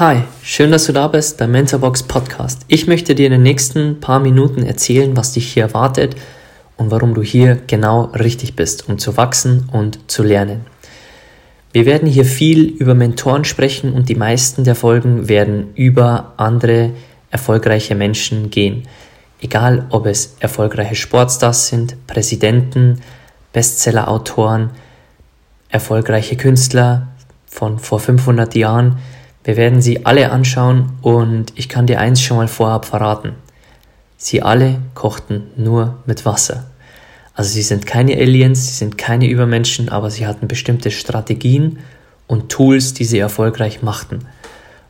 Hi, schön, dass du da bist beim Mentorbox Podcast. Ich möchte dir in den nächsten paar Minuten erzählen, was dich hier erwartet und warum du hier genau richtig bist, um zu wachsen und zu lernen. Wir werden hier viel über Mentoren sprechen und die meisten der Folgen werden über andere erfolgreiche Menschen gehen. Egal, ob es erfolgreiche Sportstars sind, Präsidenten, Bestseller-Autoren, erfolgreiche Künstler von vor 500 Jahren, wir werden sie alle anschauen und ich kann dir eins schon mal vorab verraten. Sie alle kochten nur mit Wasser. Also sie sind keine Aliens, sie sind keine Übermenschen, aber sie hatten bestimmte Strategien und Tools, die sie erfolgreich machten.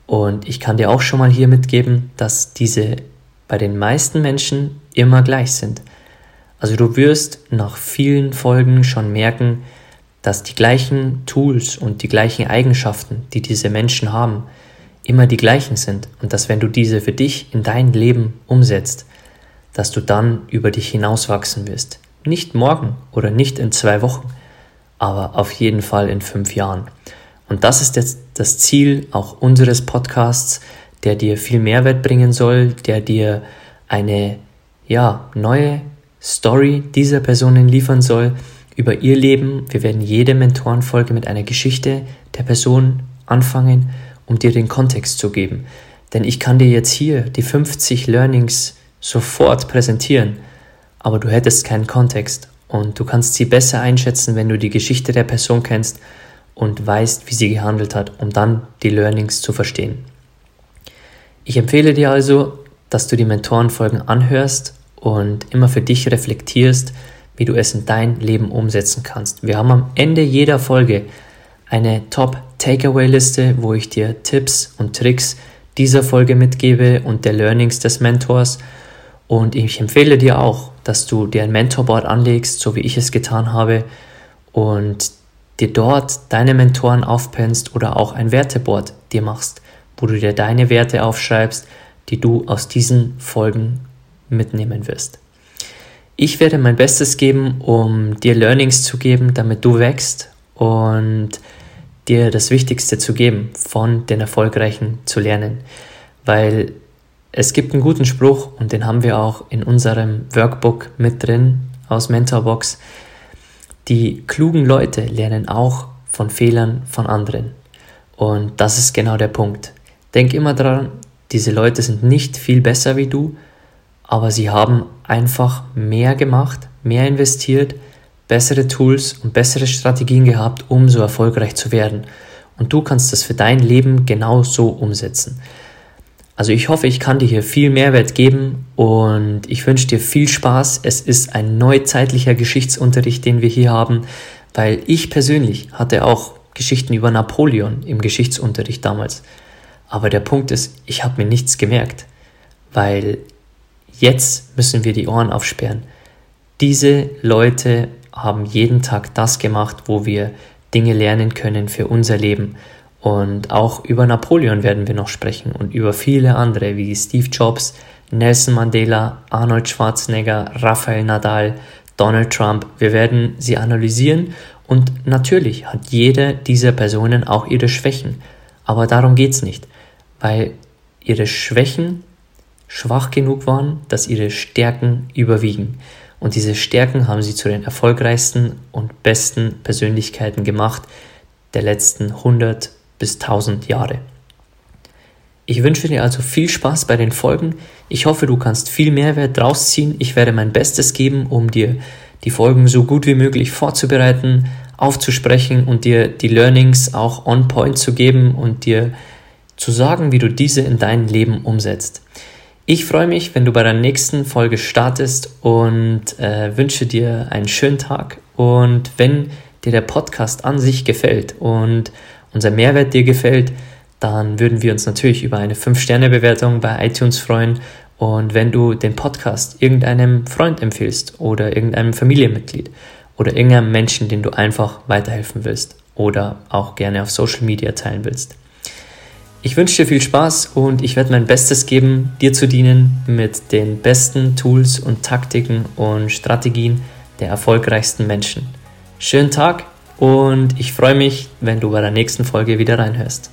Und ich kann dir auch schon mal hier mitgeben, dass diese bei den meisten Menschen immer gleich sind. Also du wirst nach vielen Folgen schon merken, dass die gleichen Tools und die gleichen Eigenschaften, die diese Menschen haben, immer die gleichen sind und dass wenn du diese für dich in dein Leben umsetzt, dass du dann über dich hinauswachsen wirst. Nicht morgen oder nicht in zwei Wochen, aber auf jeden Fall in fünf Jahren. Und das ist jetzt das Ziel auch unseres Podcasts, der dir viel Mehrwert bringen soll, der dir eine ja, neue Story dieser Personen liefern soll, über ihr Leben. Wir werden jede Mentorenfolge mit einer Geschichte der Person anfangen, um dir den Kontext zu geben. Denn ich kann dir jetzt hier die 50 Learnings sofort präsentieren, aber du hättest keinen Kontext und du kannst sie besser einschätzen, wenn du die Geschichte der Person kennst und weißt, wie sie gehandelt hat, um dann die Learnings zu verstehen. Ich empfehle dir also, dass du die Mentorenfolgen anhörst und immer für dich reflektierst, wie du es in dein Leben umsetzen kannst. Wir haben am Ende jeder Folge eine Top-Takeaway-Liste, wo ich dir Tipps und Tricks dieser Folge mitgebe und der Learnings des Mentors. Und ich empfehle dir auch, dass du dir ein Mentorboard anlegst, so wie ich es getan habe, und dir dort deine Mentoren aufpennst oder auch ein Werteboard dir machst, wo du dir deine Werte aufschreibst, die du aus diesen Folgen mitnehmen wirst. Ich werde mein Bestes geben, um dir Learnings zu geben, damit du wächst und dir das Wichtigste zu geben, von den Erfolgreichen zu lernen. Weil es gibt einen guten Spruch und den haben wir auch in unserem Workbook mit drin aus Mentorbox. Die klugen Leute lernen auch von Fehlern von anderen. Und das ist genau der Punkt. Denk immer daran, diese Leute sind nicht viel besser wie du, aber sie haben einfach mehr gemacht, mehr investiert, bessere Tools und bessere Strategien gehabt, um so erfolgreich zu werden. Und du kannst das für dein Leben genau so umsetzen. Also ich hoffe, ich kann dir hier viel Mehrwert geben und ich wünsche dir viel Spaß. Es ist ein neuzeitlicher Geschichtsunterricht, den wir hier haben, weil ich persönlich hatte auch Geschichten über Napoleon im Geschichtsunterricht damals. Aber der Punkt ist, ich habe mir nichts gemerkt, weil Jetzt müssen wir die Ohren aufsperren. Diese Leute haben jeden Tag das gemacht, wo wir Dinge lernen können für unser Leben. Und auch über Napoleon werden wir noch sprechen und über viele andere wie Steve Jobs, Nelson Mandela, Arnold Schwarzenegger, Rafael Nadal, Donald Trump. Wir werden sie analysieren und natürlich hat jede dieser Personen auch ihre Schwächen. Aber darum geht es nicht, weil ihre Schwächen schwach genug waren, dass ihre Stärken überwiegen. Und diese Stärken haben sie zu den erfolgreichsten und besten Persönlichkeiten gemacht der letzten 100 bis 1000 Jahre. Ich wünsche dir also viel Spaß bei den Folgen. Ich hoffe, du kannst viel Mehrwert draus ziehen. Ich werde mein Bestes geben, um dir die Folgen so gut wie möglich vorzubereiten, aufzusprechen und dir die Learnings auch on point zu geben und dir zu sagen, wie du diese in dein Leben umsetzt. Ich freue mich, wenn du bei der nächsten Folge startest und äh, wünsche dir einen schönen Tag. Und wenn dir der Podcast an sich gefällt und unser Mehrwert dir gefällt, dann würden wir uns natürlich über eine 5-Sterne-Bewertung bei iTunes freuen. Und wenn du den Podcast irgendeinem Freund empfiehlst oder irgendeinem Familienmitglied oder irgendeinem Menschen, den du einfach weiterhelfen willst oder auch gerne auf Social Media teilen willst. Ich wünsche dir viel Spaß und ich werde mein Bestes geben, dir zu dienen mit den besten Tools und Taktiken und Strategien der erfolgreichsten Menschen. Schönen Tag und ich freue mich, wenn du bei der nächsten Folge wieder reinhörst.